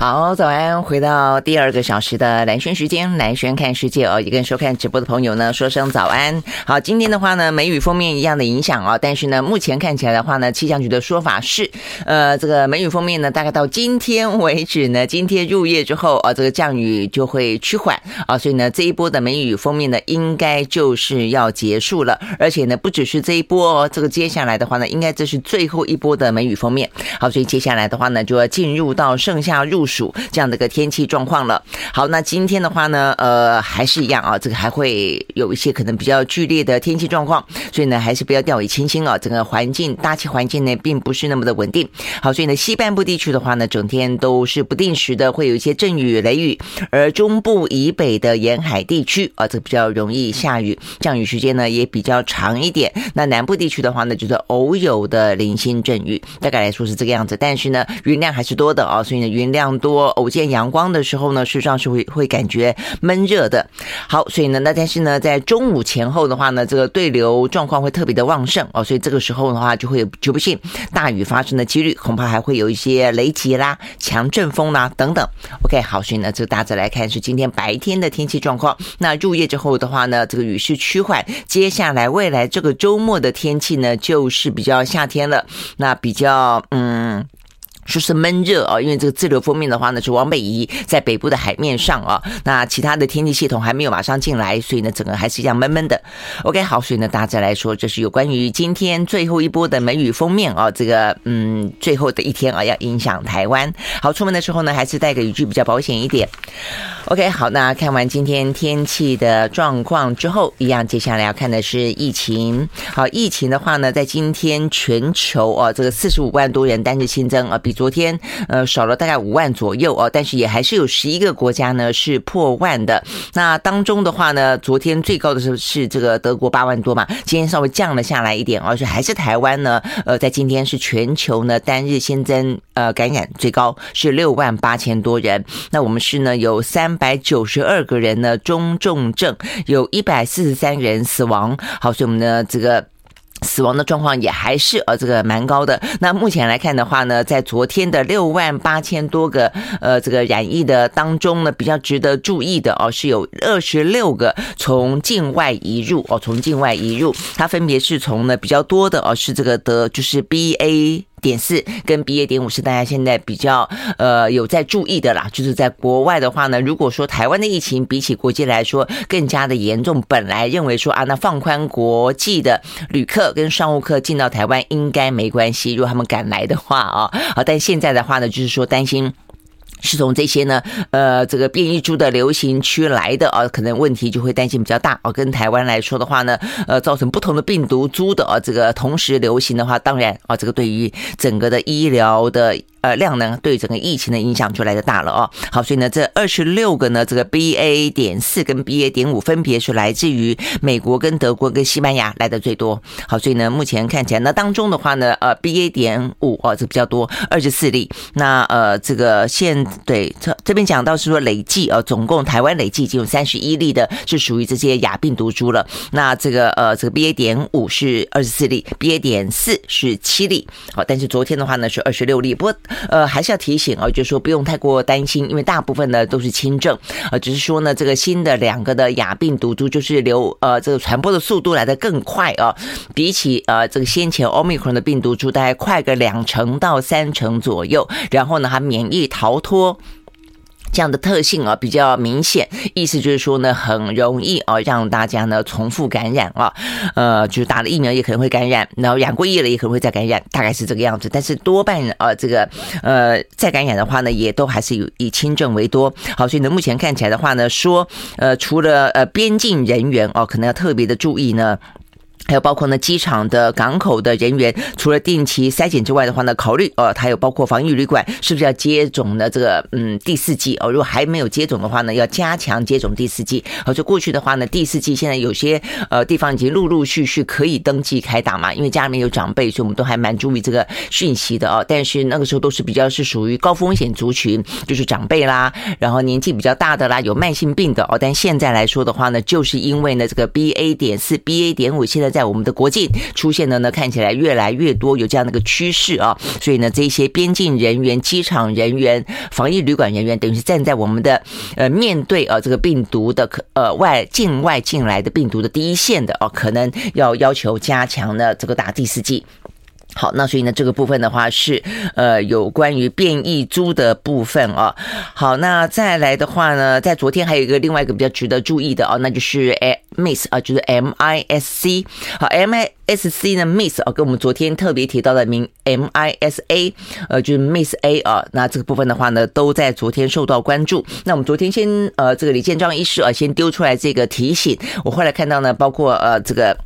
好，早安！回到第二个小时的蓝轩时间，蓝轩看世界哦，也跟收看直播的朋友呢说声早安。好，今天的话呢，梅雨封面一样的影响哦，但是呢，目前看起来的话呢，气象局的说法是，呃，这个梅雨封面呢，大概到今天为止呢，今天入夜之后啊，这个降雨就会趋缓啊，所以呢，这一波的梅雨封面呢，应该就是要结束了，而且呢，不只是这一波哦，这个接下来的话呢，应该这是最后一波的梅雨封面。好，所以接下来的话呢，就要进入到盛夏入暑这样的一个天气状况了。好，那今天的话呢，呃，还是一样啊，这个还会有一些可能比较剧烈的天气状况，所以呢，还是不要掉以轻心啊。整个环境大气环境呢，并不是那么的稳定。好，所以呢，西半部地区的话呢，整天都是不定时的会有一些阵雨、雷雨，而中部以北的沿海地区啊，这比较容易下雨，降雨时间呢也比较长一点。那南部地区的话呢，就是偶有的零星阵雨，大概来说是这个样子。但是呢，云量还是多的啊，所以呢，云量多。偶见阳光的时候呢，事实上是会会感觉闷热的。好，所以呢，那但是呢，在中午前后的话呢，这个对流状况会特别的旺盛哦，所以这个时候的话，就会有局部性大雨发生的几率，恐怕还会有一些雷击啦、强阵风啦等等。OK，好，所以呢，这个大致来看是今天白天的天气状况。那入夜之后的话呢，这个雨势趋缓，接下来未来这个周末的天气呢，就是比较夏天了，那比较嗯。说是闷热啊，因为这个滞留锋面的话呢是往北移，在北部的海面上啊，那其他的天气系统还没有马上进来，所以呢整个还是一样闷闷的。OK，好，所以呢大家来说，这是有关于今天最后一波的梅雨锋面啊，这个嗯最后的一天啊要影响台湾。好，出门的时候呢还是带个雨具比较保险一点。OK，好，那看完今天天气的状况之后，一样接下来要看的是疫情。好，疫情的话呢，在今天全球啊这个四十五万多人单日新增啊比。昨天呃少了大概五万左右哦，但是也还是有十一个国家呢是破万的。那当中的话呢，昨天最高的是是这个德国八万多嘛，今天稍微降了下来一点，而且还是台湾呢，呃，在今天是全球呢单日新增呃感染最高是六万八千多人。那我们是呢有三百九十二个人呢中重症，有一百四十三人死亡。好，所以我们呢这个。死亡的状况也还是呃这个蛮高的。那目前来看的话呢，在昨天的六万八千多个呃这个染疫的当中呢，比较值得注意的哦，是有二十六个从境外移入哦，从境外移入，它分别是从呢比较多的哦是这个的就是 BA。点四跟 BA 点五是大家现在比较呃有在注意的啦，就是在国外的话呢，如果说台湾的疫情比起国际来说更加的严重，本来认为说啊，那放宽国际的旅客跟商务客进到台湾应该没关系，如果他们敢来的话啊，好，但现在的话呢，就是说担心。是从这些呢，呃，这个变异株的流行区来的啊，可能问题就会担心比较大啊。跟台湾来说的话呢，呃，造成不同的病毒株的啊，这个同时流行的话，当然啊，这个对于整个的医疗的。呃，量呢，对整个疫情的影响就来得大了哦。好，所以呢，这二十六个呢，这个 BA 点四跟 BA 点五分别是来自于美国、跟德国、跟西班牙来的最多。好，所以呢，目前看起来，那当中的话呢，呃，BA 点五哦，这比较多，二十四例。那呃，这个现对这这边讲到是说累计呃，总共台湾累计已经有三十一例的，是属于这些亚病毒株了。那这个呃，这个 BA 点五是二十四例，BA 点四是七例。好，但是昨天的话呢是二十六例，不过。呃，还是要提醒啊，就是说不用太过担心，因为大部分呢都是轻症，呃，只是说呢，这个新的两个的亚病毒株就是流呃这个传播的速度来得更快啊，比起呃这个先前 Omicron 的病毒株大概快个两成到三成左右，然后呢，还免疫逃脱。这样的特性啊比较明显，意思就是说呢，很容易啊让大家呢重复感染啊，呃，就是打了疫苗也可能会感染，然后染过疫了也可能会再感染，大概是这个样子。但是多半啊这个呃再感染的话呢，也都还是以以轻症为多。好，所以呢目前看起来的话呢，说呃除了呃边境人员哦，可能要特别的注意呢。还有包括呢，机场的港口的人员，除了定期筛检之外的话呢，考虑呃，还有包括防疫旅馆是不是要接种呢？这个嗯，第四剂哦，如果还没有接种的话呢，要加强接种第四剂。而且过去的话呢，第四剂现在有些呃地方已经陆陆续续可以登记开打嘛，因为家里面有长辈，所以我们都还蛮注意这个讯息的哦。但是那个时候都是比较是属于高风险族群，就是长辈啦，然后年纪比较大的啦，有慢性病的哦。但现在来说的话呢，就是因为呢这个 BA 点四、BA 点五现在在在我们的国境出现的呢，看起来越来越多有这样的一个趋势啊。所以呢，这些边境人员、机场人员、防疫旅馆人员，等于是站在我们的呃面对呃这个病毒的可呃外境外进来的病毒的第一线的哦，可能要要求加强呢这个打第四剂。好，那所以呢，这个部分的话是呃有关于变异株的部分啊。好，那再来的话呢，在昨天还有一个另外一个比较值得注意的啊，那就是 MIS 啊，就是 MISC。好，MISC 呢，MIS 啊，跟我们昨天特别提到的名 MISA，呃，就是 MIS-A 啊。那这个部分的话呢，都在昨天受到关注。那我们昨天先呃，这个李建章医师啊，先丢出来这个提醒。我后来看到呢，包括呃这个。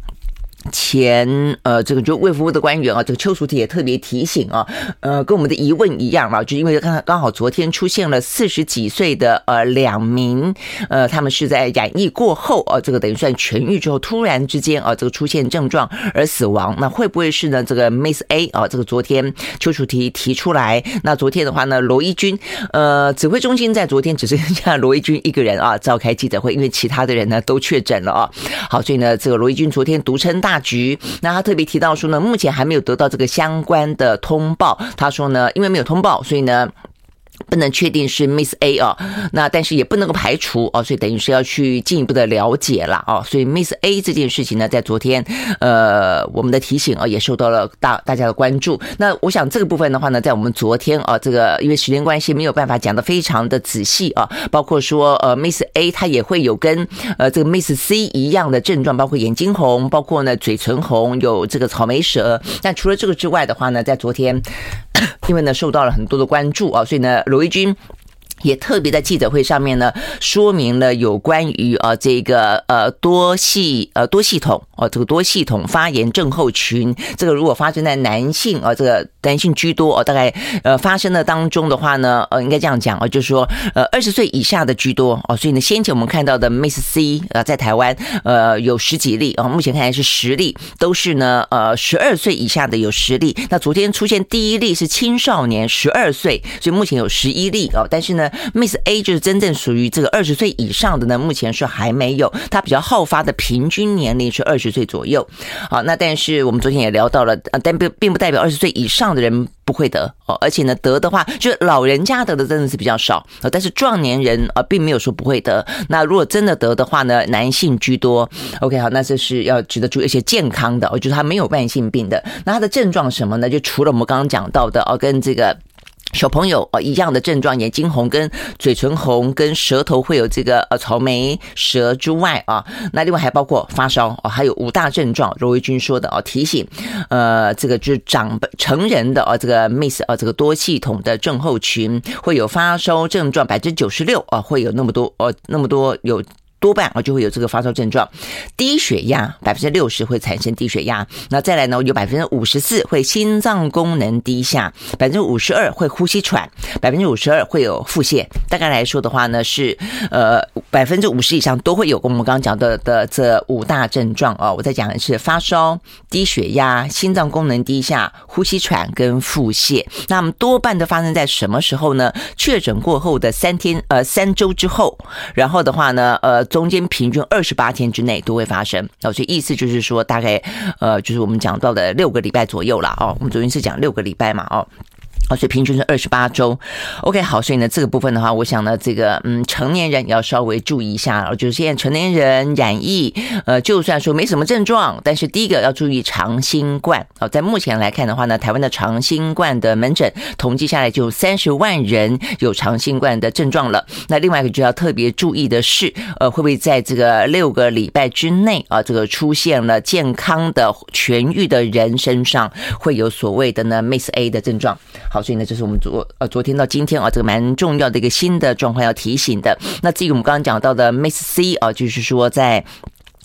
前呃，这个就卫福部的官员啊，这个邱淑媞也特别提醒啊，呃，跟我们的疑问一样嘛，就因为刚刚好昨天出现了四十几岁的呃两名呃，他们是在染疫过后啊，这个等于算痊愈之后，突然之间啊，这个出现症状而死亡，那会不会是呢？这个 Miss A 啊，这个昨天邱淑媞提出来，那昨天的话呢，罗一军呃指挥中心在昨天只剩下 罗一军一个人啊召开记者会，因为其他的人呢都确诊了啊，好，所以呢，这个罗一军昨天独撑大。大局，那他特别提到说呢，目前还没有得到这个相关的通报。他说呢，因为没有通报，所以呢。不能确定是 Miss A 啊，那但是也不能够排除哦，所以等于是要去进一步的了解了哦，所以 Miss A 这件事情呢，在昨天呃我们的提醒啊，也受到了大大家的关注。那我想这个部分的话呢，在我们昨天啊，这个因为时间关系没有办法讲得非常的仔细啊，包括说呃 Miss A 它也会有跟呃这个 Miss C 一样的症状，包括眼睛红，包括呢嘴唇红，有这个草莓舌。但除了这个之外的话呢，在昨天。因为呢，受到了很多的关注啊，所以呢，罗一军。也特别在记者会上面呢，说明了有关于啊这个呃多系呃多系统哦这个多系统发炎症候群，这个如果发生在男性啊这个男性居多哦，大概呃发生的当中的话呢，呃应该这样讲啊，就是说呃二十岁以下的居多哦，所以呢先前我们看到的 Miss C 啊在台湾呃有十几例啊，目前看来是十例，都是呢呃十二岁以下的有十例，那昨天出现第一例是青少年十二岁，所以目前有十一例哦，但是呢。Miss A 就是真正属于这个二十岁以上的呢，目前是还没有，它比较好发的平均年龄是二十岁左右。好，那但是我们昨天也聊到了，但并并不代表二十岁以上的人不会得哦，而且呢，得的话就是老人家得的真的是比较少，但是壮年人啊并没有说不会得。那如果真的得的话呢，男性居多。OK，好，那这是要值得注意一些健康的，哦，就是他没有慢性病的。那他的症状什么呢？就除了我们刚刚讲到的哦，跟这个。小朋友啊，一样的症状，眼睛红、跟嘴唇红、跟舌头会有这个呃草莓舌之外啊，那另外还包括发烧哦，还有五大症状。罗维军说的啊，提醒呃，这个就是长成人的啊，这个 Miss 啊，这个多系统的症候群会有发烧症状，百分之九十六啊，会有那么多哦，那么多有。多半啊就会有这个发烧症状，低血压百分之六十会产生低血压，那再来呢有百分之五十四会心脏功能低下，百分之五十二会呼吸喘，百分之五十二会有腹泻。大概来说的话呢是呃百分之五十以上都会有，我们刚刚讲的的这五大症状啊，我在讲的是发烧、低血压、心脏功能低下、呼吸喘跟腹泻。那么多半都发生在什么时候呢？确诊过后的三天呃三周之后，然后的话呢呃。中间平均二十八天之内都会发生，哦，所以意思就是说，大概呃，就是我们讲到的六个礼拜左右了哦。我们昨天是讲六个礼拜嘛，哦。好，所以平均是二十八周。OK，好，所以呢，这个部分的话，我想呢，这个嗯，成年人要稍微注意一下。就是现在成年人染疫，呃，就算说没什么症状，但是第一个要注意长新冠。好，在目前来看的话呢，台湾的长新冠的门诊统计下来就三十万人有长新冠的症状了。那另外一个就要特别注意的是，呃，会不会在这个六个礼拜之内啊，这个出现了健康的痊愈的人身上会有所谓的呢 Miss A 的症状。好，所以呢，这是我们昨呃昨天到今天啊，这个蛮重要的一个新的状况要提醒的。那至于我们刚刚讲到的 Miss C 啊，就是说在。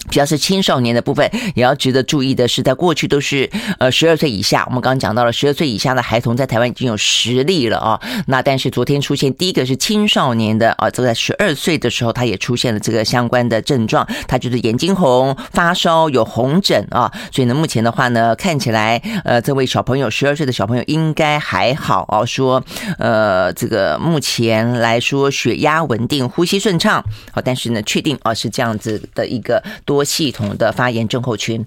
比较是青少年的部分，也要值得注意的是，在过去都是呃十二岁以下。我们刚刚讲到了十二岁以下的孩童在台湾已经有十例了啊。那但是昨天出现第一个是青少年的啊，这个在十二岁的时候，他也出现了这个相关的症状，他就是眼睛红、发烧、有红疹啊。所以呢，目前的话呢，看起来呃这位小朋友十二岁的小朋友应该还好啊。说呃这个目前来说血压稳定，呼吸顺畅。好，但是呢，确定啊是这样子的一个多。系统的发炎症候群。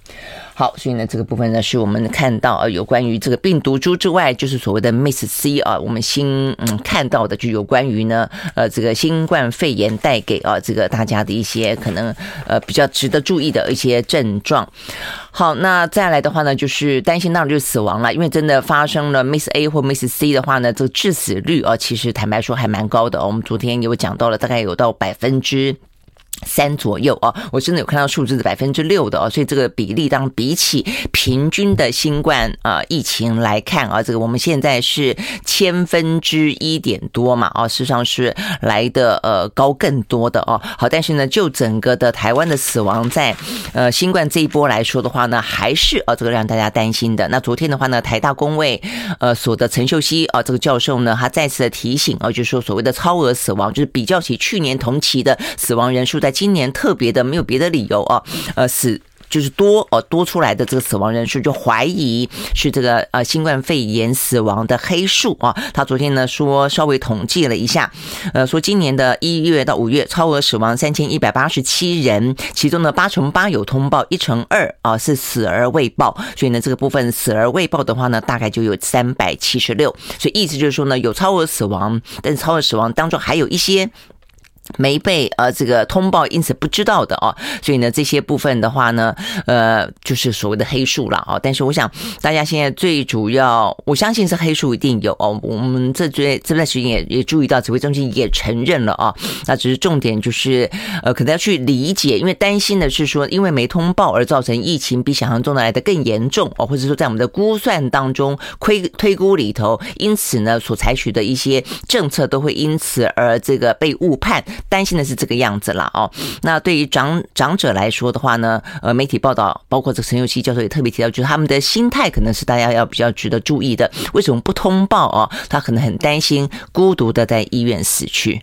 好，所以呢，这个部分呢，是我们看到啊，有关于这个病毒株之外，就是所谓的 Miss C 啊，我们新嗯看到的就有关于呢，呃，这个新冠肺炎带给啊这个大家的一些可能呃比较值得注意的一些症状。好，那再来的话呢，就是担心当然就死亡了，因为真的发生了 Miss A 或 MIS-C 的话呢，这个致死率啊，其实坦白说还蛮高的。我们昨天有讲到了，大概有到百分之。三左右啊，我真的有看到数字是百分之六的哦，所以这个比例当比起平均的新冠啊疫情来看啊，这个我们现在是千分之一点多嘛啊，事实上是来的呃高更多的哦。好，但是呢，就整个的台湾的死亡在呃新冠这一波来说的话呢，还是啊这个让大家担心的。那昨天的话呢，台大公卫呃所的陈秀熙啊这个教授呢，他再次的提醒啊，就是说所谓的超额死亡，就是比较起去年同期的死亡人数在。今年特别的没有别的理由啊，呃，死就是多哦，多出来的这个死亡人数就怀疑是这个呃新冠肺炎死亡的黑数啊。他昨天呢说稍微统计了一下，呃，说今年的一月到五月超额死亡三千一百八十七人，其中呢八成八有通报，一成二啊是死而未报。所以呢这个部分死而未报的话呢，大概就有三百七十六。所以意思就是说呢，有超额死亡，但是超额死亡当中还有一些。没被呃这个通报，因此不知道的哦，所以呢这些部分的话呢，呃就是所谓的黑数了啊。但是我想大家现在最主要，我相信是黑数一定有哦。我们这这这段时间也也注意到，指挥中心也承认了啊。那只是重点就是呃可能要去理解，因为担心的是说，因为没通报而造成疫情比想象中的来的更严重哦，或者说在我们的估算当中推推估里头，因此呢所采取的一些政策都会因此而这个被误判。担心的是这个样子了哦。那对于长长者来说的话呢，呃，媒体报道，包括这陈佑熙教授也特别提到，就是他们的心态可能是大家要比较值得注意的。为什么不通报哦？他可能很担心孤独的在医院死去。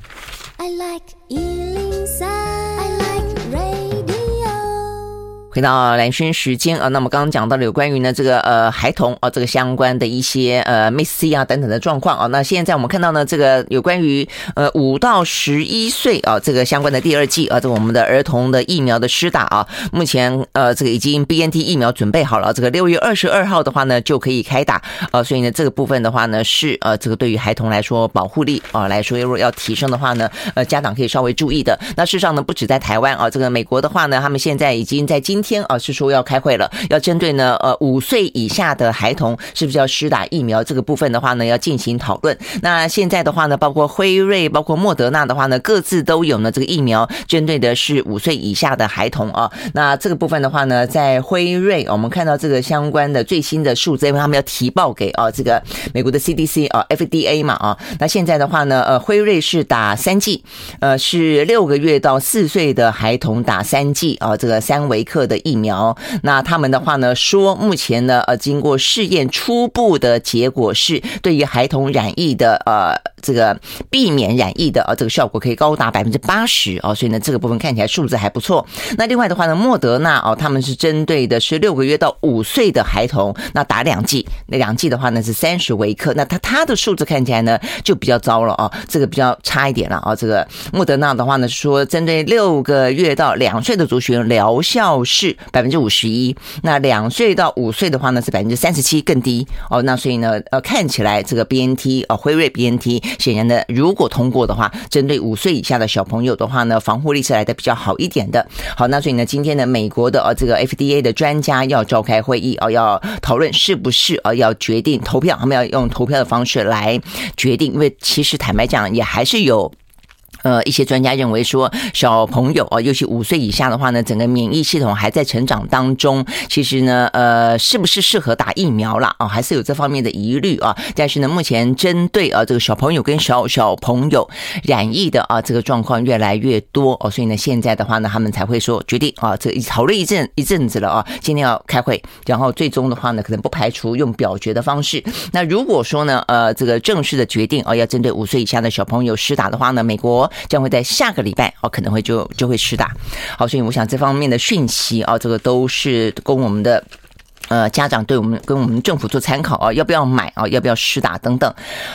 I like 回到蓝轩时间啊，那么刚刚讲到了有关于呢这个呃孩童啊这个相关的一些呃 MIS-C 啊等等的状况啊，那现在我们看到呢这个有关于呃五到十一岁啊这个相关的第二剂啊这我们的儿童的疫苗的施打啊，目前呃这个已经 BNT 疫苗准备好了，这个六月二十二号的话呢就可以开打啊，所以呢这个部分的话呢是呃这个对于孩童来说保护力啊来说如果要提升的话呢呃家长可以稍微注意的。那事实上呢不止在台湾啊，这个美国的话呢他们现在已经在今天天啊是说要开会了，要针对呢呃五岁以下的孩童是不是要施打疫苗这个部分的话呢要进行讨论。那现在的话呢，包括辉瑞、包括莫德纳的话呢，各自都有呢这个疫苗针对的是五岁以下的孩童啊。那这个部分的话呢，在辉瑞我们看到这个相关的最新的数字，因为他们要提报给啊这个美国的 CDC 啊 FDA 嘛啊。那现在的话呢，呃辉瑞是打三剂，呃是六个月到四岁的孩童打三剂啊，这个三维克的疫苗，那他们的话呢说，目前呢呃经过试验初步的结果是，对于孩童染疫的呃这个避免染疫的呃这个效果可以高达百分之八十哦，所以呢这个部分看起来数字还不错。那另外的话呢，莫德纳哦他们是针对的是六个月到五岁的孩童，那打两剂，那两剂的话呢是三十微克，那他他的数字看起来呢就比较糟了哦，这个比较差一点了啊。这个莫德纳的话呢说，针对六个月到两岁的族群疗效是。是百分之五十一，那两岁到五岁的话呢是百分之三十七，更低哦。那所以呢，呃，看起来这个 BNT 啊，辉瑞 BNT 显然的，如果通过的话，针对五岁以下的小朋友的话呢，防护力是来的比较好一点的。好，那所以呢，今天呢，美国的呃这个 FDA 的专家要召开会议哦，要讨论是不是呃要决定投票，他们要用投票的方式来决定，因为其实坦白讲，也还是有。呃，一些专家认为说，小朋友啊，尤其五岁以下的话呢，整个免疫系统还在成长当中，其实呢，呃，是不是适合打疫苗了啊？还是有这方面的疑虑啊。但是呢，目前针对啊这个小朋友跟小小朋友染疫的啊这个状况越来越多哦，所以呢，现在的话呢，他们才会说决定啊，这讨论一阵一阵子了啊，今天要开会，然后最终的话呢，可能不排除用表决的方式。那如果说呢，呃，这个正式的决定啊，要针对五岁以下的小朋友施打的话呢，美国。将会在下个礼拜哦，可能会就就会施打。好，所以我想这方面的讯息啊，这个都是跟我们的呃，家长对我们跟我们政府做参考啊，要不要买啊？要不要施打等等？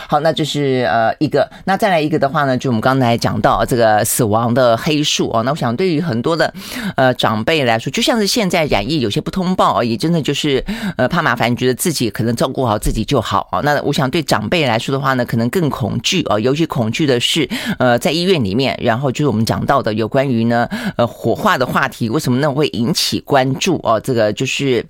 好，那这是呃一个。那再来一个的话呢，就我们刚才讲到这个死亡的黑数啊。那我想对于很多的呃长辈来说，就像是现在染疫有些不通报啊，也真的就是呃怕麻烦，觉得自己可能照顾好自己就好啊。那我想对长辈来说的话呢，可能更恐惧啊，尤其恐惧的是呃在医院里面，然后就是我们讲到的有关于呢呃火化的话题，为什么呢会引起关注啊？这个就是。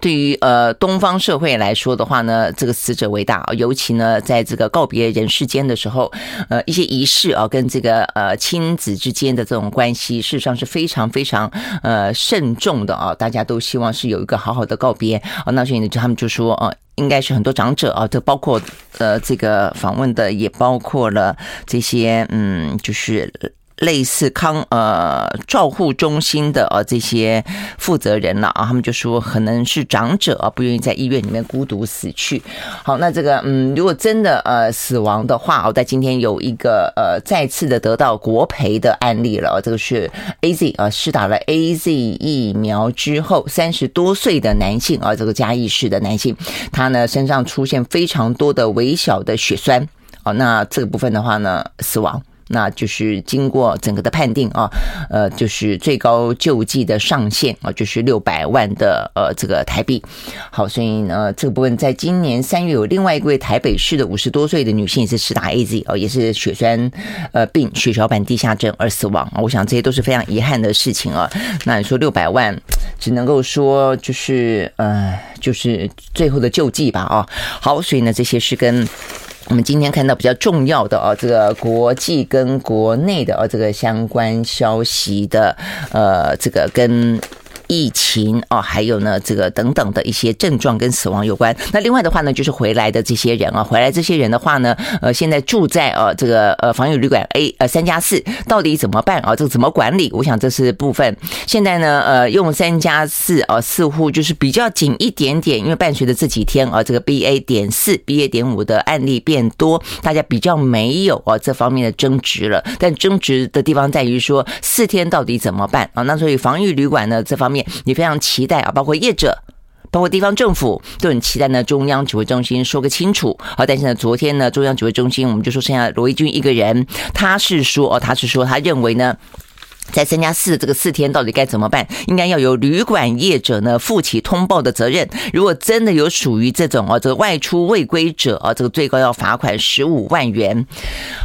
对于呃东方社会来说的话呢，这个死者为大，尤其呢在这个告别人世间的时候，呃一些仪式啊，跟这个呃亲子之间的这种关系，事实上是非常非常呃慎重的啊，大家都希望是有一个好好的告别啊。那所以呢，他们就说啊，应该是很多长者啊，这包括呃这个访问的，也包括了这些嗯，就是。类似康呃照护中心的呃这些负责人了啊，他们就说可能是长者啊不愿意在医院里面孤独死去。好，那这个嗯，如果真的呃死亡的话，我在今天有一个呃再次的得到国赔的案例了。这个是 AZ 啊，施打了 AZ 疫苗之后三十多岁的男性啊，这个嘉义市的男性，他呢身上出现非常多的微小的血栓。好，那这个部分的话呢，死亡。那就是经过整个的判定啊，呃，就是最高救济的上限啊，就是六百万的呃这个台币。好，所以呢，这个部分在今年三月有另外一位台北市的五十多岁的女性也是施打 AZ 哦，也是血栓呃病血小板低下症而死亡。我想这些都是非常遗憾的事情啊。那你说六百万，只能够说就是呃就是最后的救济吧啊。好，所以呢，这些是跟。我们今天看到比较重要的啊，这个国际跟国内的啊，这个相关消息的，呃，这个跟。疫情哦，还有呢，这个等等的一些症状跟死亡有关。那另外的话呢，就是回来的这些人啊，回来这些人的话呢，呃，现在住在呃这个呃防疫旅馆 A 呃三加四，到底怎么办啊？这个怎么管理？我想这是部分。现在呢，呃，用三加四啊，似乎就是比较紧一点点，因为伴随着这几天啊，这个 BA 点四、BA 点五的案例变多，大家比较没有啊这方面的争执了。但争执的地方在于说，四天到底怎么办啊？那所以防疫旅馆呢这方面。你非常期待啊，包括业者，包括地方政府都很期待呢。中央指挥中心说个清楚啊！但是呢，昨天呢，中央指挥中心我们就说剩下罗一钧一个人，他是说哦，他是说他认为呢，在三加四这个四天到底该怎么办？应该要由旅馆业者呢负起通报的责任。如果真的有属于这种哦，这个外出未归者啊，这个最高要罚款十五万元。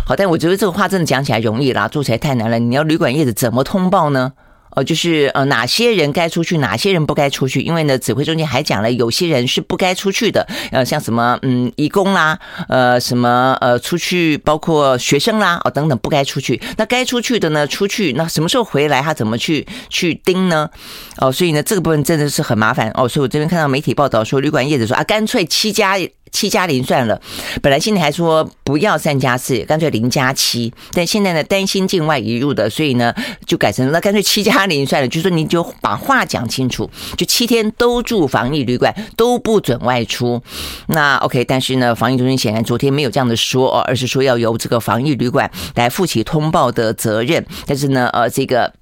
好，但我觉得这个话真的讲起来容易啦，做起来太难了。你要旅馆业者怎么通报呢？哦，就是呃，哪些人该出去，哪些人不该出去？因为呢，指挥中间还讲了，有些人是不该出去的，呃，像什么嗯，义工啦，呃，什么呃，出去，包括学生啦，哦，等等，不该出去。那该出去的呢，出去，那什么时候回来？他怎么去去盯呢？哦，所以呢，这个部分真的是很麻烦哦。所以我这边看到媒体报道说，旅馆业者说啊，干脆七家。七加零算了，本来心里还说不要三加四，干脆零加七。但现在呢，担心境外移入的，所以呢，就改成那干脆七加零算了。就说你就把话讲清楚，就七天都住防疫旅馆，都不准外出。那 OK，但是呢，防疫中心显然昨天没有这样的说哦，而是说要由这个防疫旅馆来负起通报的责任。但是呢，呃，这个。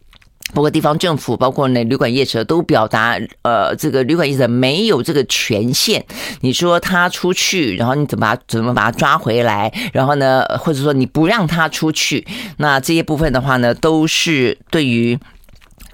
包括地方政府，包括那旅馆业者都表达，呃，这个旅馆业者没有这个权限。你说他出去，然后你怎么把他怎么把他抓回来？然后呢，或者说你不让他出去，那这些部分的话呢，都是对于。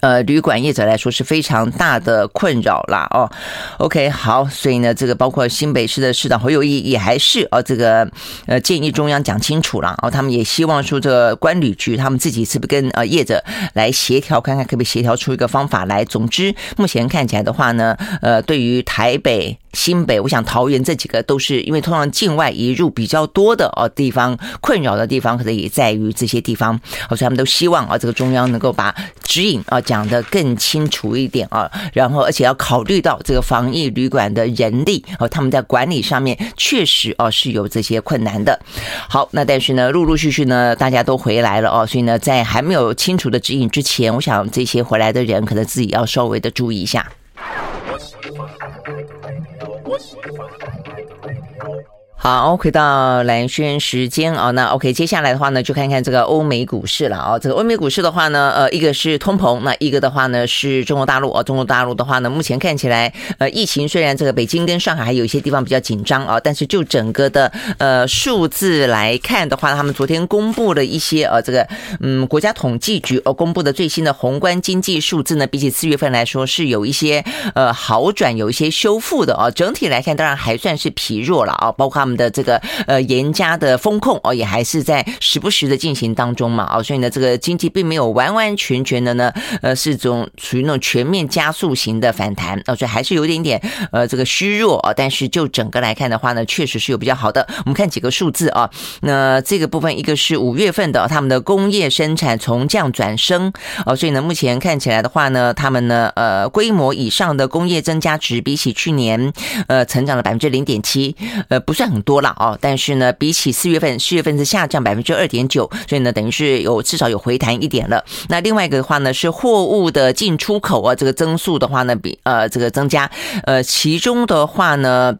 呃，旅馆业者来说是非常大的困扰啦。哦。OK，好，所以呢，这个包括新北市的市长侯友谊也还是哦，这个呃建议中央讲清楚了哦，他们也希望说这个关旅局他们自己是不是跟呃业者来协调，看看可不可以协调出一个方法来。总之，目前看起来的话呢，呃，对于台北。新北，我想桃园这几个都是因为通常境外移入比较多的哦地方，困扰的地方可能也在于这些地方，所以他们都希望啊这个中央能够把指引啊讲得更清楚一点啊，然后而且要考虑到这个防疫旅馆的人力哦，他们在管理上面确实哦是有这些困难的。好，那但是呢，陆陆续续呢大家都回来了哦，所以呢在还没有清楚的指引之前，我想这些回来的人可能自己要稍微的注意一下。好，回到蓝轩时间啊，那 OK，接下来的话呢，就看看这个欧美股市了啊。这个欧美股市的话呢，呃，一个是通膨，那一个的话呢是中国大陆啊。中国大陆的话呢，目前看起来，呃，疫情虽然这个北京跟上海还有一些地方比较紧张啊，但是就整个的呃数字来看的话，他们昨天公布了一些呃这个嗯国家统计局呃公布的最新的宏观经济数字呢，比起四月份来说是有一些呃好转，有一些修复的啊。整体来看，当然还算是疲弱了啊，包括他们。的这个呃严加的风控哦，也还是在时不时的进行当中嘛，哦，所以呢，这个经济并没有完完全全的呢，呃，是种属于那种全面加速型的反弹，哦，所以还是有点点呃这个虚弱啊。但是就整个来看的话呢，确实是有比较好的。我们看几个数字啊，那这个部分一个是五月份的他们的工业生产从降转升哦，所以呢，目前看起来的话呢，他们呢呃规模以上的工业增加值比起去年呃成长了百分之零点七，呃不算很。多了哦，但是呢，比起四月份，四月份是下降百分之二点九，所以呢，等于是有至少有回弹一点了。那另外一个的话呢，是货物的进出口啊，这个增速的话呢，比呃这个增加，呃，其中的话呢。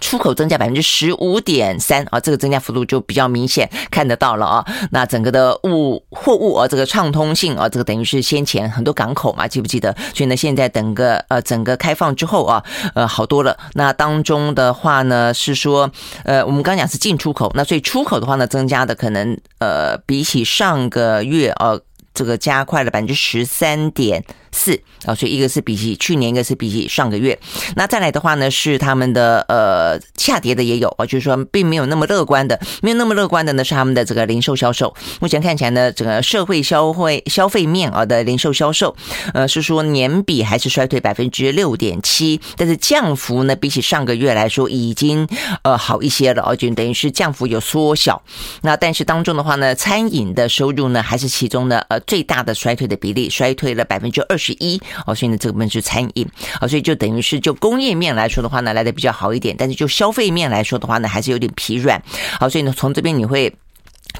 出口增加百分之十五点三啊，这个增加幅度就比较明显，看得到了啊。那整个的物货物啊，这个畅通性啊，这个等于是先前很多港口嘛，记不记得？所以呢，现在整个呃整个开放之后啊，呃好多了。那当中的话呢，是说呃我们刚讲是进出口，那所以出口的话呢，增加的可能呃比起上个月啊。这个加快了百分之十三点四啊，所以一个是比起去年，一个是比起上个月。那再来的话呢，是他们的呃下跌的也有啊，就是说并没有那么乐观的，没有那么乐观的呢是他们的这个零售销售。目前看起来呢，整个社会消费消费面啊的零售销售，呃是说年比还是衰退百分之六点七，但是降幅呢比起上个月来说已经呃好一些了，就等于是降幅有缩小。那但是当中的话呢，餐饮的收入呢还是其中的呃。最大的衰退的比例，衰退了百分之二十一哦，所以呢，这个部分是餐饮啊，所以就等于是就工业面来说的话呢，来的比较好一点，但是就消费面来说的话呢，还是有点疲软。好，所以呢，从这边你会。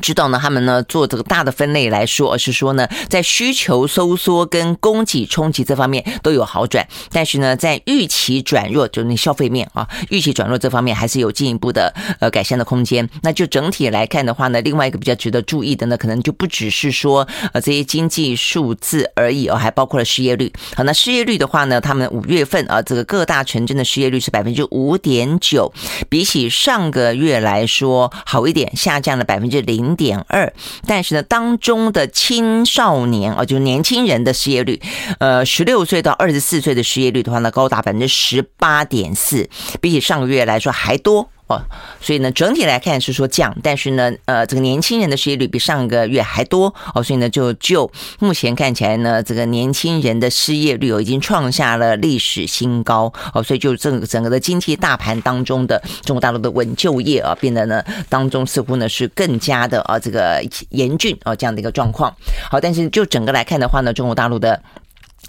知道呢，他们呢做这个大的分类来说，而是说呢，在需求收缩跟供给冲击这方面都有好转，但是呢，在预期转弱，就是那消费面啊，预期转弱这方面还是有进一步的呃改善的空间。那就整体来看的话呢，另外一个比较值得注意的呢，可能就不只是说呃这些经济数字而已哦，还包括了失业率。好，那失业率的话呢，他们五月份啊，这个各大城镇的失业率是百分之五点九，比起上个月来说好一点，下降了百分之零。零点二，但是呢，当中的青少年啊，就是年轻人的失业率，呃，十六岁到二十四岁的失业率的话呢，高达百分之十八点四，比起上个月来说还多。哦，所以呢，整体来看是说降，但是呢，呃，这个年轻人的失业率比上个月还多哦，所以呢，就就目前看起来呢，这个年轻人的失业率哦，已经创下了历史新高哦，所以就整整个的经济大盘当中的中国大陆的稳就业啊，变得呢当中似乎呢是更加的啊这个严峻啊这样的一个状况。好，但是就整个来看的话呢，中国大陆的。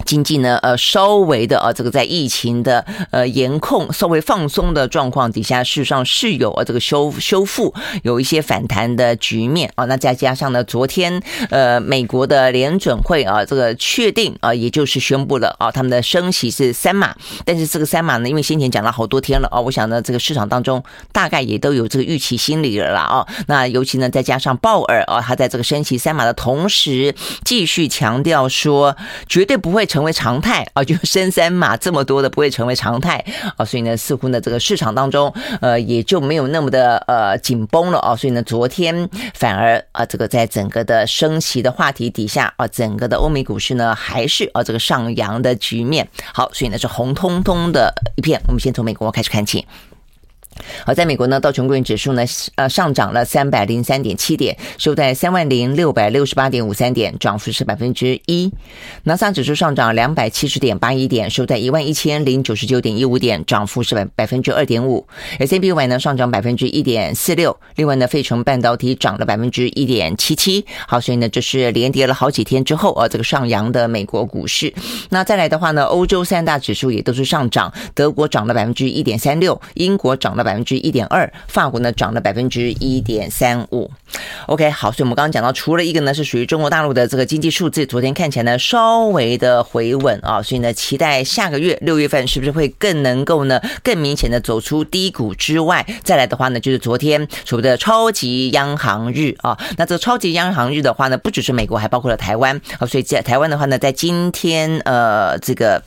经济呢，呃，稍微的啊，这个在疫情的呃严控稍微放松的状况底下，事实上是有啊这个修修复，有一些反弹的局面啊。那再加上呢，昨天呃美国的联准会啊，这个确定啊，也就是宣布了啊，他们的升息是三码。但是这个三码呢，因为先前讲了好多天了啊，我想呢，这个市场当中大概也都有这个预期心理了啦啊。那尤其呢，再加上鲍尔啊，他在这个升息三码的同时，继续强调说，绝对不会。会成为常态 啊，就升三码这么多的不会成为常态啊，所以呢，似乎呢这个市场当中呃也就没有那么的呃紧绷了啊，所以呢昨天反而啊这个在整个的升息的话题底下啊，整个的欧美股市呢还是啊这个上扬的局面。好，所以呢是红彤彤的一片。我们先从美国开始看起。好，在美国呢，道琼工业指数呢，呃，上涨了三百零三点七点，收在三万零六百六十八点五三点，涨幅是百分之一。纳斯达克指数上涨两百七十点八一点，收在一万一千零九十九点一五点，涨幅是百百分之二点五。S&P 5百呢上涨百分之一点四六，另外呢，费城半导体涨了百分之一点七七。好，所以呢，这是连跌了好几天之后啊，这个上扬的美国股市。那再来的话呢，欧洲三大指数也都是上涨，德国涨了百分之一点三六，英国涨了百。百分之一点二，法国呢涨了百分之一点三五。OK，好，所以我们刚刚讲到，除了一个呢是属于中国大陆的这个经济数字，昨天看起来呢稍微的回稳啊，所以呢期待下个月六月份是不是会更能够呢更明显的走出低谷之外，再来的话呢就是昨天所谓的超级央行日啊，那这超级央行日的话呢不只是美国，还包括了台湾啊，所以在台湾的话呢在今天呃这个。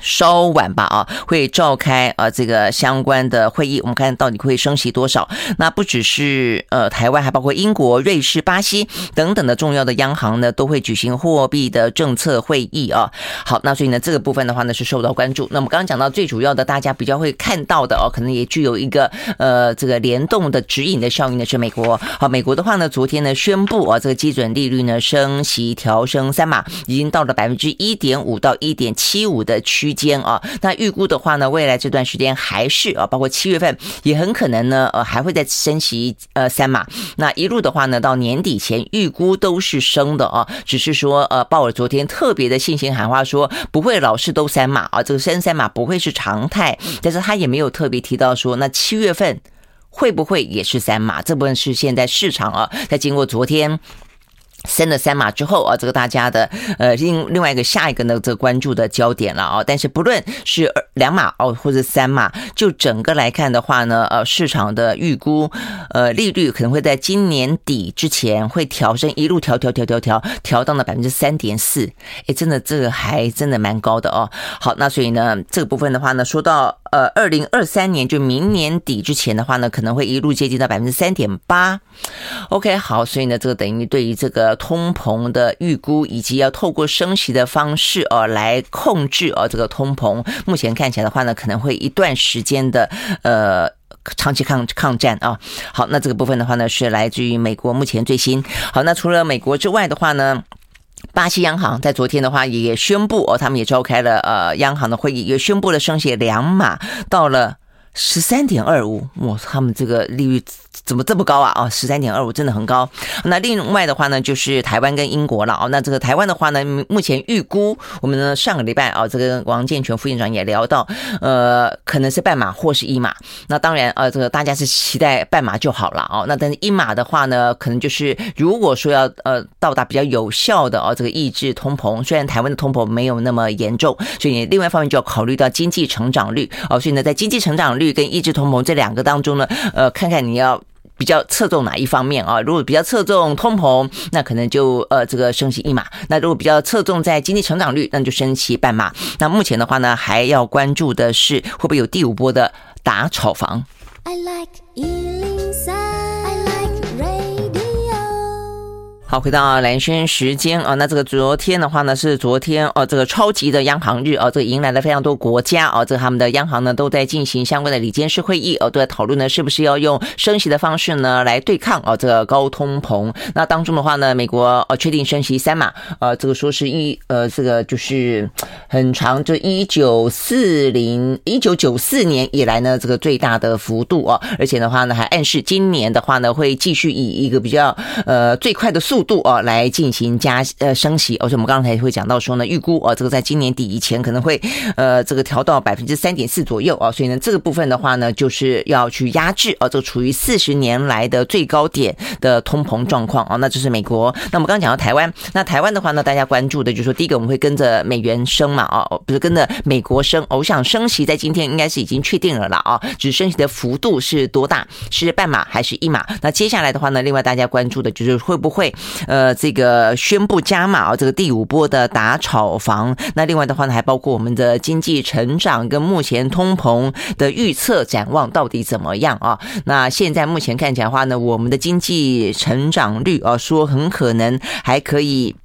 稍晚吧啊，会召开啊这个相关的会议，我们看到底会升息多少？那不只是呃台湾，还包括英国、瑞士、巴西等等的重要的央行呢，都会举行货币的政策会议啊。好，那所以呢这个部分的话呢是受到关注。那么刚刚讲到最主要的，大家比较会看到的哦，可能也具有一个呃这个联动的指引的效应的是美国。好，美国的话呢，昨天呢宣布啊，这个基准利率呢升息调升三码，已经到了百分之一点五到一点七五的区。区间啊，那预估的话呢，未来这段时间还是啊，包括七月份也很可能呢，呃，还会再升息呃三码。那一路的话呢，到年底前预估都是升的啊，只是说呃，鲍尔昨天特别的信心喊话说不会老是都三码啊，这个升三码不会是常态，但是他也没有特别提到说那七月份会不会也是三码，这部分是现在市场啊，在经过昨天。升了三码之后啊，这个大家的呃另另外一个下一个呢，这个关注的焦点了啊。但是不论是两码哦，或者三码，就整个来看的话呢，呃，市场的预估呃利率可能会在今年底之前会调升，一路调调调调调调到了百分之三点四。诶，真的这个还真的蛮高的哦。好，那所以呢，这个部分的话呢，说到呃二零二三年就明年底之前的话呢，可能会一路接近到百分之三点八。OK，好，所以呢，这个等于对于这个。通膨的预估，以及要透过升息的方式呃来控制呃这个通膨，目前看起来的话呢，可能会一段时间的呃长期抗抗战啊。好，那这个部分的话呢，是来自于美国目前最新。好，那除了美国之外的话呢，巴西央行在昨天的话也宣布哦，他们也召开了呃央行的会议，也宣布了升息两码到了十三点二五。哇，他们这个利率。怎么这么高啊？哦，十三点二五真的很高。那另外的话呢，就是台湾跟英国了哦。那这个台湾的话呢，目前预估我们呢上个礼拜啊，这个王建全副院长也聊到，呃，可能是半码或是一码。那当然呃，这个大家是期待半码就好了哦。那但是一码的话呢，可能就是如果说要呃到达比较有效的哦，这个抑制通膨，虽然台湾的通膨没有那么严重，所以另外一方面就要考虑到经济成长率哦。所以呢，在经济成长率跟抑制通膨这两个当中呢，呃，看看你要。比较侧重哪一方面啊？如果比较侧重通膨，那可能就呃这个升息一码；那如果比较侧重在经济成长率，那就升息半码。那目前的话呢，还要关注的是会不会有第五波的打炒房。I like 好，回到蓝轩时间啊，那这个昨天的话呢，是昨天哦，这个超级的央行日啊，这个迎来了非常多国家啊，这个他们的央行呢都在进行相关的理监事会议哦，都在讨论呢，是不是要用升息的方式呢来对抗啊这个高通膨。那当中的话呢，美国呃确定升息三码，呃，这个说是一呃这个就是很长，就一九四零一九九四年以来呢这个最大的幅度啊，而且的话呢还暗示今年的话呢会继续以一个比较呃最快的速度。啊，来进行加呃升息，而且我们刚才会讲到说呢，预估啊，这个在今年底以前可能会呃这个调到百分之三点四左右啊，所以呢这个部分的话呢，就是要去压制啊，这个处于四十年来的最高点的通膨状况啊，那这是美国。那我们刚刚讲到台湾，那台湾的话呢，大家关注的就是说，第一个我们会跟着美元升嘛啊，不是跟着美国升，我想升息在今天应该是已经确定了啦啊，只是升息的幅度是多大，是半码还是一码？那接下来的话呢，另外大家关注的就是会不会。呃，这个宣布加码啊，这个第五波的打炒房。那另外的话呢，还包括我们的经济成长跟目前通膨的预测展望到底怎么样啊？那现在目前看起来的话呢，我们的经济成长率啊，说很可能还可以。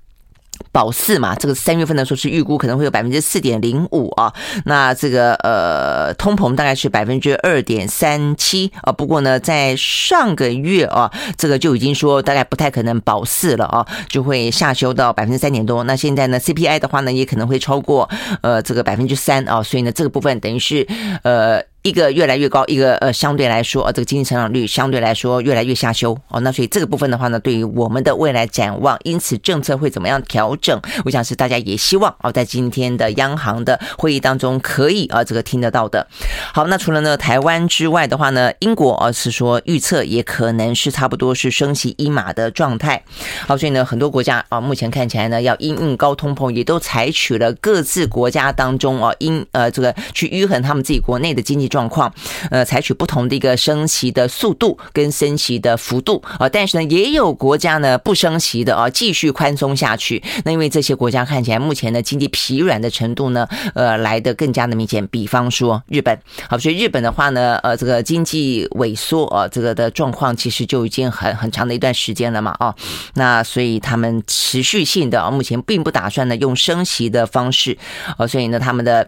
保四嘛，这个三月份的时候是预估可能会有百分之四点零五啊，那这个呃通膨大概是百分之二点三七啊，不过呢，在上个月啊，这个就已经说大概不太可能保四了啊，就会下修到百分之三点多。那现在呢，CPI 的话呢，也可能会超过呃这个百分之三啊，所以呢，这个部分等于是呃。一个越来越高，一个呃相对来说，呃这个经济成长率相对来说越来越下修哦，那所以这个部分的话呢，对于我们的未来展望，因此政策会怎么样调整，我想是大家也希望哦，在今天的央行的会议当中可以啊这个听得到的。好，那除了呢台湾之外的话呢，英国啊是说预测也可能是差不多是升息一码的状态。好，所以呢很多国家啊目前看起来呢要因应高通膨，也都采取了各自国家当中啊因呃这个去禆衡他们自己国内的经济状状况，呃采取不同的一个升息的速度跟升息的幅度啊，但是呢也有国家呢不升息的啊继续宽松下去。那因为这些国家看起来目前的经济疲软的程度呢呃来得更加的明显，比方说日本。好，所以日本的话呢，呃，这个经济萎缩啊，这个的状况其实就已经很很长的一段时间了嘛，啊，那所以他们持续性的啊，目前并不打算呢用升息的方式，啊，所以呢他们的。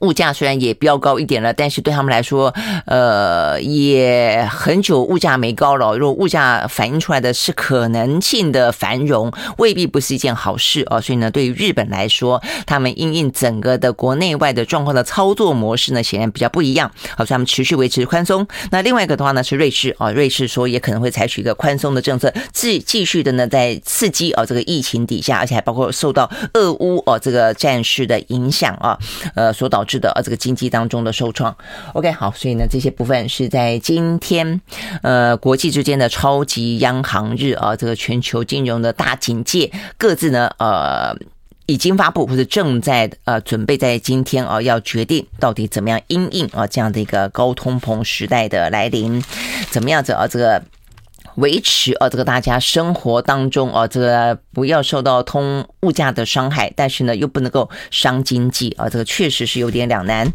物价虽然也飙高一点了，但是对他们来说，呃，也很久物价没高了。如果物价反映出来的是可能性的繁荣，未必不是一件好事哦。所以呢，对于日本来说，他们因应整个的国内外的状况的操作模式呢，显然比较不一样。好，所以他们持续维持宽松。那另外一个的话呢，是瑞士啊，瑞士说也可能会采取一个宽松的政策，继继续的呢，在刺激啊这个疫情底下，而且还包括受到俄乌哦这个战事的影响啊，呃，所导是的，呃，这个经济当中的受创。OK，好，所以呢，这些部分是在今天，呃，国际之间的超级央行日啊，这个全球金融的大警戒，各自呢，呃，已经发布或者正在呃准备在今天啊，要决定到底怎么样因应啊这样的一个高通膨时代的来临，怎么样子啊这个。维持呃这个大家生活当中啊，这个不要受到通物价的伤害，但是呢又不能够伤经济啊，这个确实是有点两难。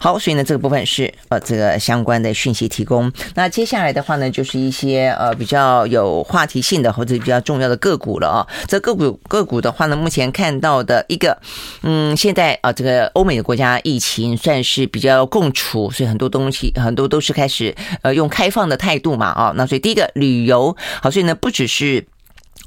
好，所以呢这个部分是呃这个相关的讯息提供。那接下来的话呢，就是一些呃比较有话题性的或者比较重要的个股了啊。这个股个股的话呢，目前看到的一个，嗯，现在啊这个欧美的国家疫情算是比较共处，所以很多东西很多都是开始呃用开放的态度嘛啊。那所以第一个旅游好，所以呢，不只是。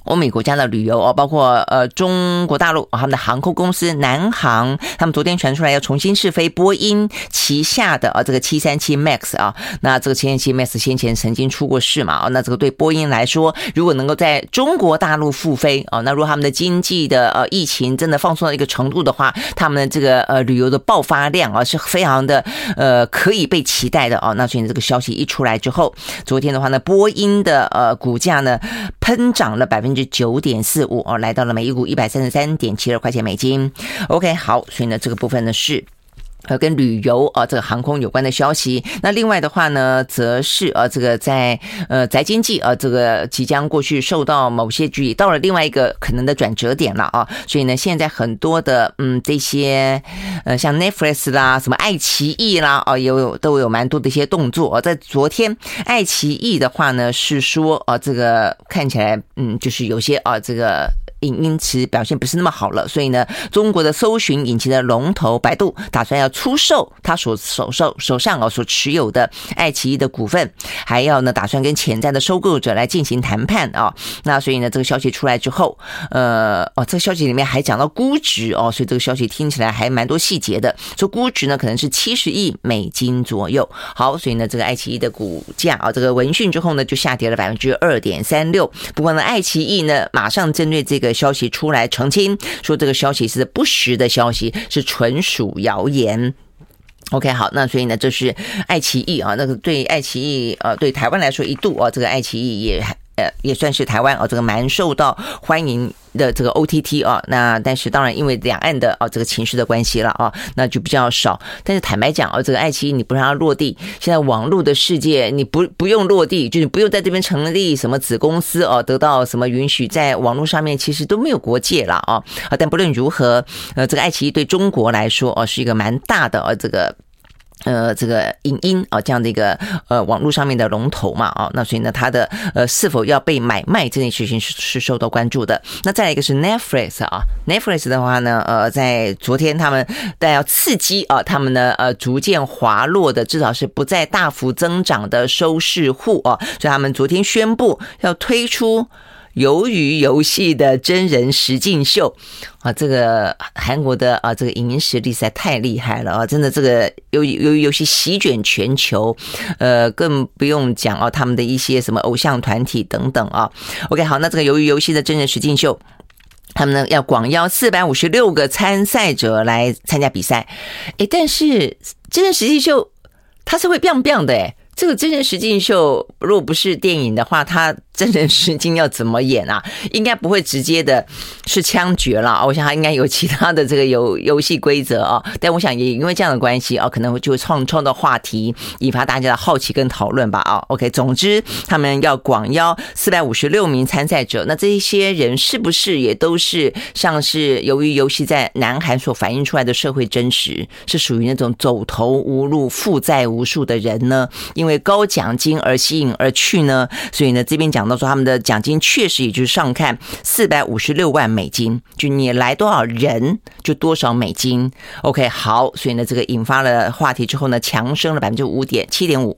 欧美国家的旅游哦，包括呃中国大陆他们的航空公司南航，他们昨天传出来要重新试飞波音旗下的啊这个七三七 MAX 啊，那这个七三七 MAX 先前曾经出过事嘛，那这个对波音来说，如果能够在中国大陆复飞啊，那如果他们的经济的呃疫情真的放松到一个程度的话，他们的这个呃旅游的爆发量啊是非常的呃可以被期待的啊，那所以这个消息一出来之后，昨天的话呢，波音的呃股价呢喷涨了百分分。之九点四五哦，来到了每一股一百三十三点七二块钱美金。OK，好，所以呢，这个部分呢是。呃，跟旅游啊，这个航空有关的消息。那另外的话呢，则是呃，这个在呃宅经济啊，这个即将过去受到某些局，到了另外一个可能的转折点了啊。所以呢，现在很多的嗯这些呃像 Netflix 啦，什么爱奇艺啦，啊，有都有蛮多的一些动作啊。在昨天，爱奇艺的话呢是说啊，这个看起来嗯就是有些啊这个。因因此表现不是那么好了，所以呢，中国的搜寻引擎的龙头百度打算要出售他所手手手上哦所持有的爱奇艺的股份，还要呢打算跟潜在的收购者来进行谈判啊。那所以呢，这个消息出来之后，呃哦，这个消息里面还讲到估值哦，所以这个消息听起来还蛮多细节的，说估值呢可能是七十亿美金左右。好，所以呢，这个爱奇艺的股价啊，这个闻讯之后呢就下跌了百分之二点三六。不过呢，爱奇艺呢马上针对这个。消息出来澄清，说这个消息是不实的消息，是纯属谣言。OK，好，那所以呢，这是爱奇艺啊，那个对爱奇艺呃，对台湾来说一度啊，这个爱奇艺也。也算是台湾哦，这个蛮受到欢迎的这个 OTT 啊。那但是当然，因为两岸的哦这个情势的关系了啊，那就比较少。但是坦白讲哦，这个爱奇艺你不让它落地，现在网络的世界你不不用落地，就是不用在这边成立什么子公司哦，得到什么允许，在网络上面其实都没有国界了啊。啊，但不论如何，呃，这个爱奇艺对中国来说哦，是一个蛮大的哦这个。呃，这个影音啊，这样的一个呃网络上面的龙头嘛，啊，那所以呢，它的呃是否要被买卖这件事情是是受到关注的。那再一个是 Netflix 啊，Netflix 的话呢，呃，在昨天他们但要刺激啊，他们呢呃逐渐滑落的，至少是不再大幅增长的收视户啊，所以他们昨天宣布要推出。鱿鱼游戏的真人实境秀啊，这个韩国的啊，这个影音实力实在太厉害了啊！真的，这个鱿鱼鱿鱼游戏席卷全球，呃，更不用讲啊，他们的一些什么偶像团体等等啊。OK，好，那这个鱿鱼游戏的真人实境秀。他们呢要广邀四百五十六个参赛者来参加比赛，哎，但是真人实境秀它是会 biang biang 的哎，这个真人实境秀如果不是电影的话，它。真人实境要怎么演啊？应该不会直接的是枪决了，我想他应该有其他的这个游游戏规则啊。但我想也因为这样的关系啊，可能会就创创造话题，引发大家的好奇跟讨论吧。啊，OK，总之他们要广邀四百五十六名参赛者，那这一些人是不是也都是像是由于游戏在南韩所反映出来的社会真实，是属于那种走投无路、负债无数的人呢？因为高奖金而吸引而去呢？所以呢，这边讲。讲到说他们的奖金确实也就是上看四百五十六万美金，就你来多少人就多少美金。OK，好，所以呢，这个引发了话题之后呢，强升了百分之五点七点五。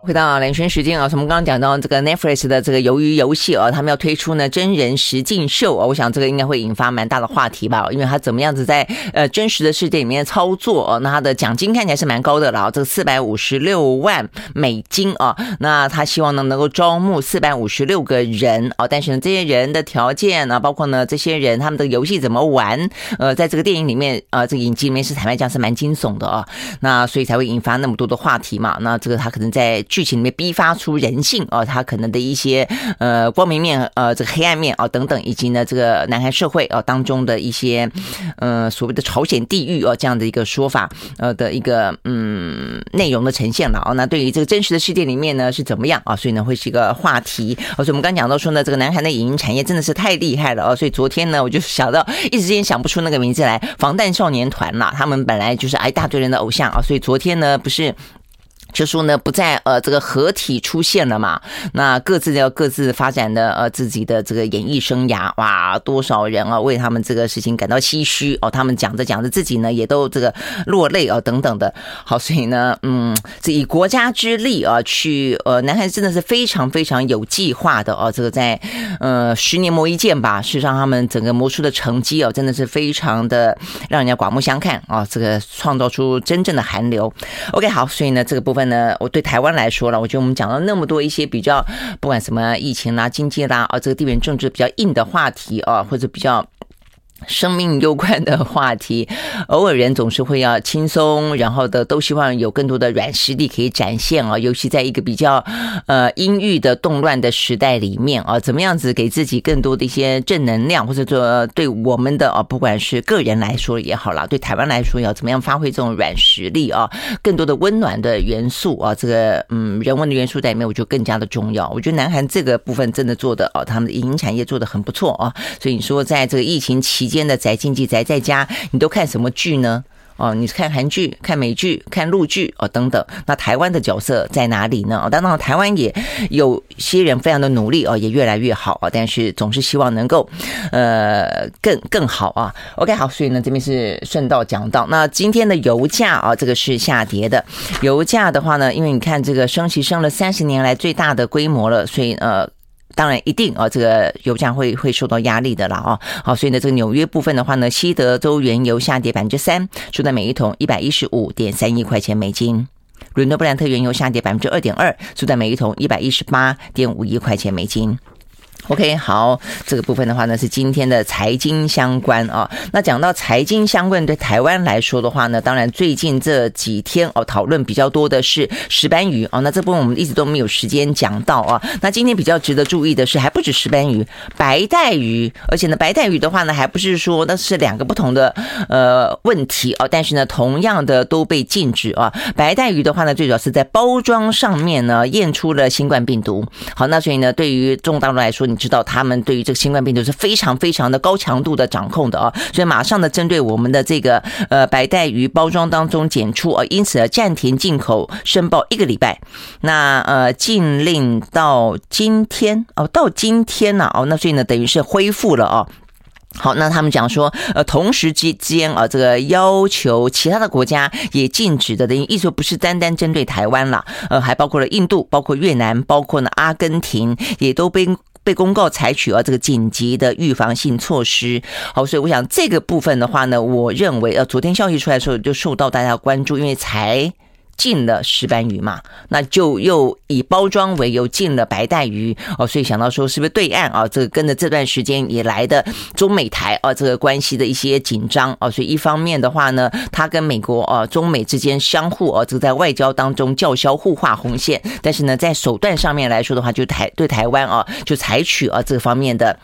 回到兰萱时间啊，我们刚刚讲到这个 Netflix 的这个鱿鱼游戏啊，他们要推出呢真人实境秀啊，我想这个应该会引发蛮大的话题吧，因为他怎么样子在呃真实的世界里面操作啊，那他的奖金看起来是蛮高的了，这个四百五十六万美金啊，那他希望呢能够招募四百五十六个人啊，但是呢这些人的条件啊，包括呢这些人他们的游戏怎么玩，呃，在这个电影里面啊，这个影集里面是坦白讲是蛮惊悚的啊，那所以才会引发那么多的话题嘛，那这个他可能在。剧情里面逼发出人性啊，他可能的一些呃光明面呃这个黑暗面啊等等，以及呢这个南韩社会啊当中的一些呃所谓的朝鲜地狱啊这样的一个说法呃的一个嗯内容的呈现了啊。那对于这个真实的世界里面呢是怎么样啊？所以呢会是一个话题。而且我们刚讲到说呢，这个南韩的影音产业真的是太厉害了啊。所以昨天呢我就想到一时间想不出那个名字来，防弹少年团了。他们本来就是一大堆人的偶像啊，所以昨天呢不是。就说呢，不再呃这个合体出现了嘛，那各自要各自发展的呃自己的这个演艺生涯，哇，多少人啊为他们这个事情感到唏嘘哦，他们讲着讲着自己呢也都这个落泪啊等等的。好，所以呢，嗯，这以国家之力啊去呃，男孩子真的是非常非常有计划的哦，这个在呃十年磨一剑吧，事实上他们整个磨出的成绩哦，真的是非常的让人家刮目相看啊，这个创造出真正的韩流。OK，好，所以呢这个部分。呢，我对台湾来说了，我觉得我们讲了那么多一些比较，不管什么疫情啦、经济啦，啊，这个地缘政治比较硬的话题啊，或者比较。生命攸关的话题，偶尔人总是会要轻松，然后的都希望有更多的软实力可以展现啊，尤其在一个比较呃阴郁的动乱的时代里面啊，怎么样子给自己更多的一些正能量，或者说对我们的啊，不管是个人来说也好啦，对台湾来说要怎么样发挥这种软实力啊，更多的温暖的元素啊，这个嗯人文的元素在里面，我觉得更加的重要。我觉得南韩这个部分真的做的哦，他们的影音产业做的很不错啊，所以你说在这个疫情期。间的宅经济宅在家，你都看什么剧呢？哦，你看韩剧、看美剧、看陆剧哦等等。那台湾的角色在哪里呢？哦，当然台湾也有些人非常的努力哦，也越来越好啊。但是总是希望能够呃更更好啊。OK，好，所以呢这边是顺道讲到，那今天的油价啊，这个是下跌的。油价的话呢，因为你看这个升息升了三十年来最大的规模了，所以呃。当然一定啊，这个油价会会受到压力的了啊。好，所以呢，这个纽约部分的话呢，西德州原油下跌百分之三，收在每一桶一百一十五点三亿块钱美金。伦敦布兰特原油下跌百分之二点二，收在每一桶一百一十八点五亿块钱美金。OK，好，这个部分的话呢是今天的财经相关啊。那讲到财经相关，对台湾来说的话呢，当然最近这几天哦讨论比较多的是石斑鱼哦。那这部分我们一直都没有时间讲到啊。那今天比较值得注意的是，还不止石斑鱼，白带鱼，而且呢，白带鱼的话呢，还不是说那是两个不同的呃问题哦。但是呢，同样的都被禁止啊。白带鱼的话呢，最主要是在包装上面呢验出了新冠病毒。好，那所以呢，对于中国大陆来说，你知道他们对于这个新冠病毒是非常非常的高强度的掌控的啊，所以马上的针对我们的这个呃白带鱼包装当中检出啊，因此暂停进口申报一个礼拜。那呃禁令到今天哦，到今天呢哦，那所以呢等于是恢复了啊。好，那他们讲说呃同时之间啊，这个要求其他的国家也禁止的，等于意思不是单单针对台湾了，呃还包括了印度，包括越南，包括呢阿根廷，也都被。被公告采取了这个紧急的预防性措施，好，所以我想这个部分的话呢，我认为呃，昨天消息出来的时候就受到大家关注，因为才禁了石斑鱼嘛，那就又以包装为由进了白带鱼哦，所以想到说是不是对岸啊，这个跟着这段时间以来的中美台啊这个关系的一些紧张啊，所以一方面的话呢，他跟美国啊中美之间相互啊这个在外交当中叫嚣互画红线，但是呢在手段上面来说的话，就台对台湾啊就采取啊这方面的。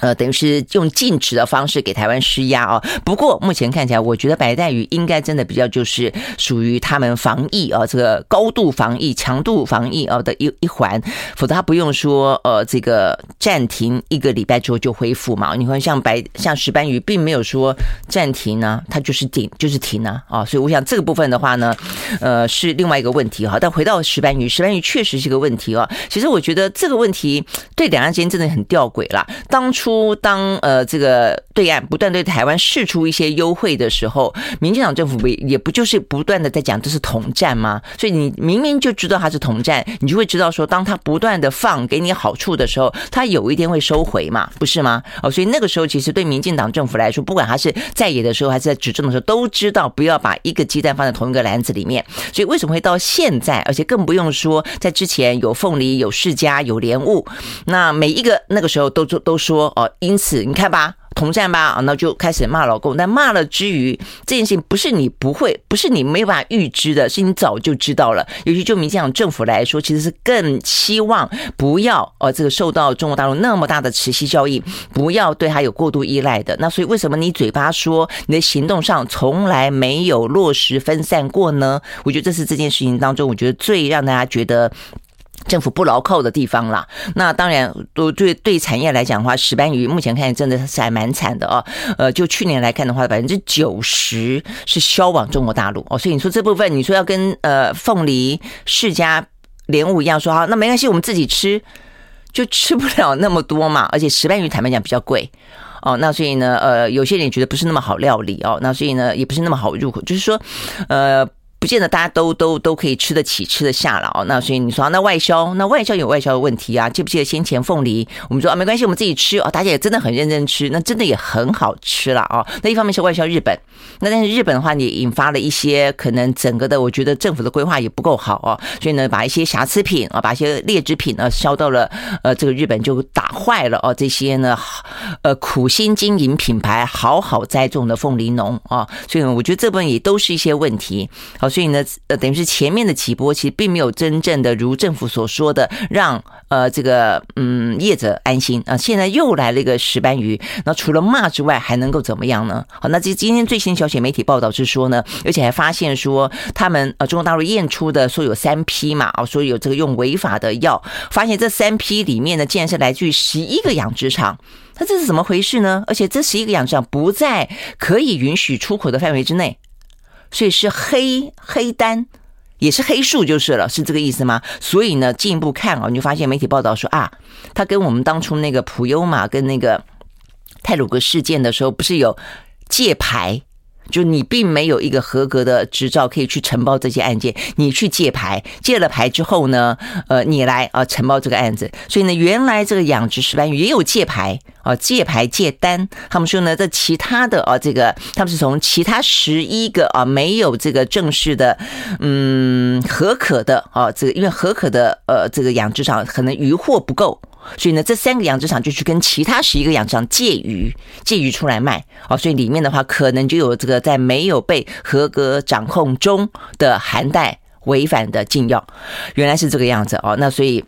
呃，等于是用禁止的方式给台湾施压啊。不过目前看起来，我觉得白带鱼应该真的比较就是属于他们防疫啊，这个高度防疫、强度防疫啊的一一环。否则他不用说呃，这个暂停一个礼拜之后就恢复嘛。你看像白像石斑鱼，并没有说暂停呢，它就是停就是停啊啊。所以我想这个部分的话呢，呃，是另外一个问题哈。但回到石斑鱼，石斑鱼确实是个问题哦。其实我觉得这个问题对两岸之间真的很吊诡啦。当初。出当呃这个对岸不断对台湾释出一些优惠的时候，民进党政府不也不就是不断的在讲这是统战吗？所以你明明就知道它是统战，你就会知道说，当他不断的放给你好处的时候，他有一天会收回嘛，不是吗？哦，所以那个时候其实对民进党政府来说，不管他是在野的时候还是在执政的时候，都知道不要把一个鸡蛋放在同一个篮子里面。所以为什么会到现在，而且更不用说在之前有凤梨、有世家、有莲雾，那每一个那个时候都都都说。哦，因此你看吧，统战吧，那就开始骂老公。但骂了之余，这件事情不是你不会，不是你没有办法预知的，是你早就知道了。尤其就民进党政府来说，其实是更希望不要哦这个受到中国大陆那么大的持续效应，不要对他有过度依赖的。那所以为什么你嘴巴说你的行动上从来没有落实分散过呢？我觉得这是这件事情当中，我觉得最让大家觉得。政府不牢靠的地方啦，那当然都对对产业来讲的话，石斑鱼目前看真的是还蛮惨的哦。呃，就去年来看的话，百分之九十是销往中国大陆哦。所以你说这部分，你说要跟呃凤梨、释迦、莲雾一样说好，那没关系，我们自己吃，就吃不了那么多嘛。而且石斑鱼坦白讲比较贵哦，那所以呢，呃，有些人觉得不是那么好料理哦，那所以呢，也不是那么好入口，就是说，呃。不见得大家都都都可以吃得起、吃得下了哦。那所以你说那外销，那外销有外销的问题啊。记不记得先前凤梨，我们说啊没关系，我们自己吃哦。大家也真的很认真吃，那真的也很好吃了哦。那一方面是外销日本，那但是日本的话也引发了一些可能整个的，我觉得政府的规划也不够好哦。所以呢，把一些瑕疵品啊，把一些劣质品呢销到了呃这个日本就打坏了哦。这些呢呃苦心经营品牌、好好栽种的凤梨农啊，所以呢，我觉得这部分也都是一些问题。好。所以呢，呃，等于是前面的几波其实并没有真正的如政府所说的让呃这个嗯业者安心啊。现在又来了一个石斑鱼，那除了骂之外，还能够怎么样呢？好，那这今天最新消息媒体报道是说呢，而且还发现说他们呃中国大陆验出的说有三批嘛，啊，说有这个用违法的药，发现这三批里面呢，竟然是来自于十一个养殖场，那这是怎么回事呢？而且这十一个养殖场不在可以允许出口的范围之内。所以是黑黑单，也是黑数就是了，是这个意思吗？所以呢，进一步看啊，你就发现媒体报道说啊，他跟我们当初那个普悠玛跟那个泰鲁格事件的时候，不是有界牌？就你并没有一个合格的执照可以去承包这些案件，你去借牌，借了牌之后呢，呃，你来啊承包这个案子。所以呢，原来这个养殖石斑鱼也有借牌啊，借牌借单。他们说呢，这其他的啊，这个他们是从其他十一个啊没有这个正式的嗯合可的啊，这个因为合可的呃这个养殖场可能鱼获不够。所以呢，这三个养殖场就去跟其他十一个养殖场借鱼，借鱼出来卖哦。所以里面的话，可能就有这个在没有被合格掌控中的含带违反的禁药，原来是这个样子哦。那所以。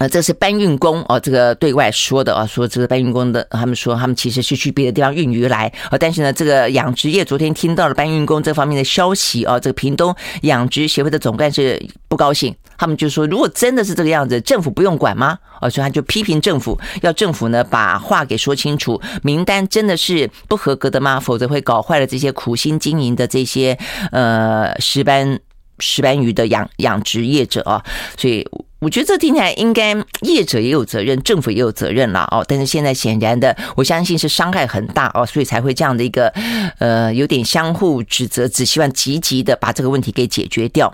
呃，这是搬运工哦，这个对外说的啊，说这个搬运工的，他们说他们其实是去别的地方运鱼来啊，但是呢，这个养殖业昨天听到了搬运工这方面的消息啊，这个屏东养殖协会的总干事不高兴，他们就说，如果真的是这个样子，政府不用管吗？啊，所以他就批评政府，要政府呢把话给说清楚，名单真的是不合格的吗？否则会搞坏了这些苦心经营的这些呃石斑石斑鱼的养养殖业者啊，所以。我觉得这听起来应该业者也有责任，政府也有责任了哦。但是现在显然的，我相信是伤害很大哦，所以才会这样的一个呃有点相互指责，只希望积极的把这个问题给解决掉。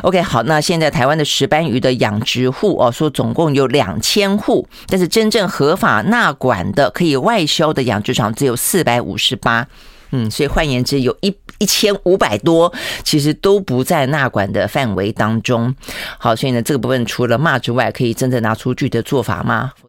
OK，好，那现在台湾的石斑鱼的养殖户哦，说总共有两千户，但是真正合法纳管的可以外销的养殖场只有四百五十八。嗯，所以换言之，有一一千五百多，其实都不在纳管的范围当中。好，所以呢，这个部分除了骂之外，可以真正拿出具体的做法吗？